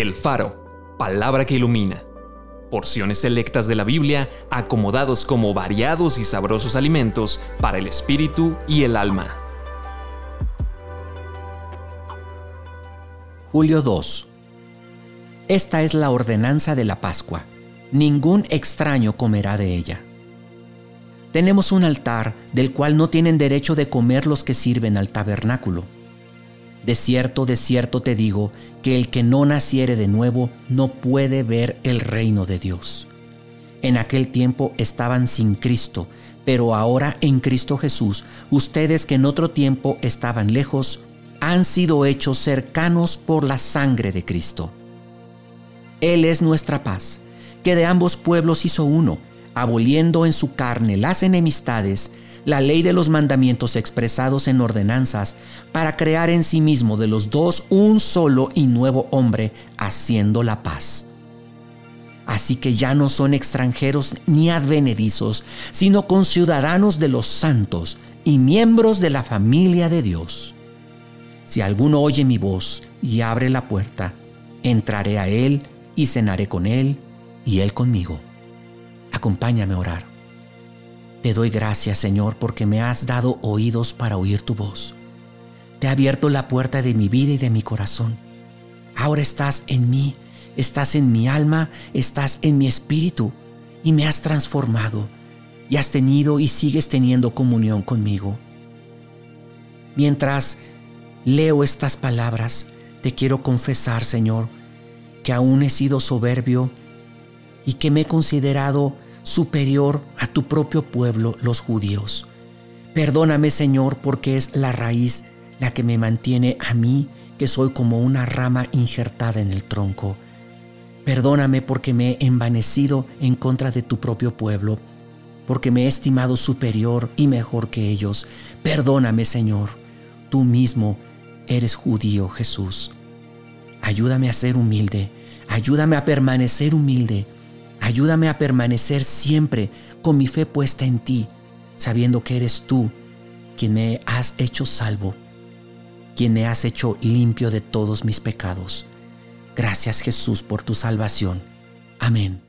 El Faro, palabra que ilumina. Porciones selectas de la Biblia acomodados como variados y sabrosos alimentos para el espíritu y el alma. Julio 2. Esta es la ordenanza de la Pascua. Ningún extraño comerá de ella. Tenemos un altar del cual no tienen derecho de comer los que sirven al tabernáculo de cierto, de cierto te digo, que el que no naciere de nuevo no puede ver el reino de Dios. En aquel tiempo estaban sin Cristo, pero ahora en Cristo Jesús, ustedes que en otro tiempo estaban lejos, han sido hechos cercanos por la sangre de Cristo. Él es nuestra paz, que de ambos pueblos hizo uno, aboliendo en su carne las enemistades, la ley de los mandamientos expresados en ordenanzas para crear en sí mismo de los dos un solo y nuevo hombre, haciendo la paz. Así que ya no son extranjeros ni advenedizos, sino conciudadanos de los santos y miembros de la familia de Dios. Si alguno oye mi voz y abre la puerta, entraré a él y cenaré con él y él conmigo. Acompáñame a orar. Te doy gracias, Señor, porque me has dado oídos para oír tu voz. Te ha abierto la puerta de mi vida y de mi corazón. Ahora estás en mí, estás en mi alma, estás en mi espíritu y me has transformado y has tenido y sigues teniendo comunión conmigo. Mientras leo estas palabras, te quiero confesar, Señor, que aún he sido soberbio y que me he considerado superior a tu propio pueblo, los judíos. Perdóname, Señor, porque es la raíz la que me mantiene a mí, que soy como una rama injertada en el tronco. Perdóname porque me he envanecido en contra de tu propio pueblo, porque me he estimado superior y mejor que ellos. Perdóname, Señor. Tú mismo eres judío, Jesús. Ayúdame a ser humilde. Ayúdame a permanecer humilde Ayúdame a permanecer siempre con mi fe puesta en ti, sabiendo que eres tú quien me has hecho salvo, quien me has hecho limpio de todos mis pecados. Gracias Jesús por tu salvación. Amén.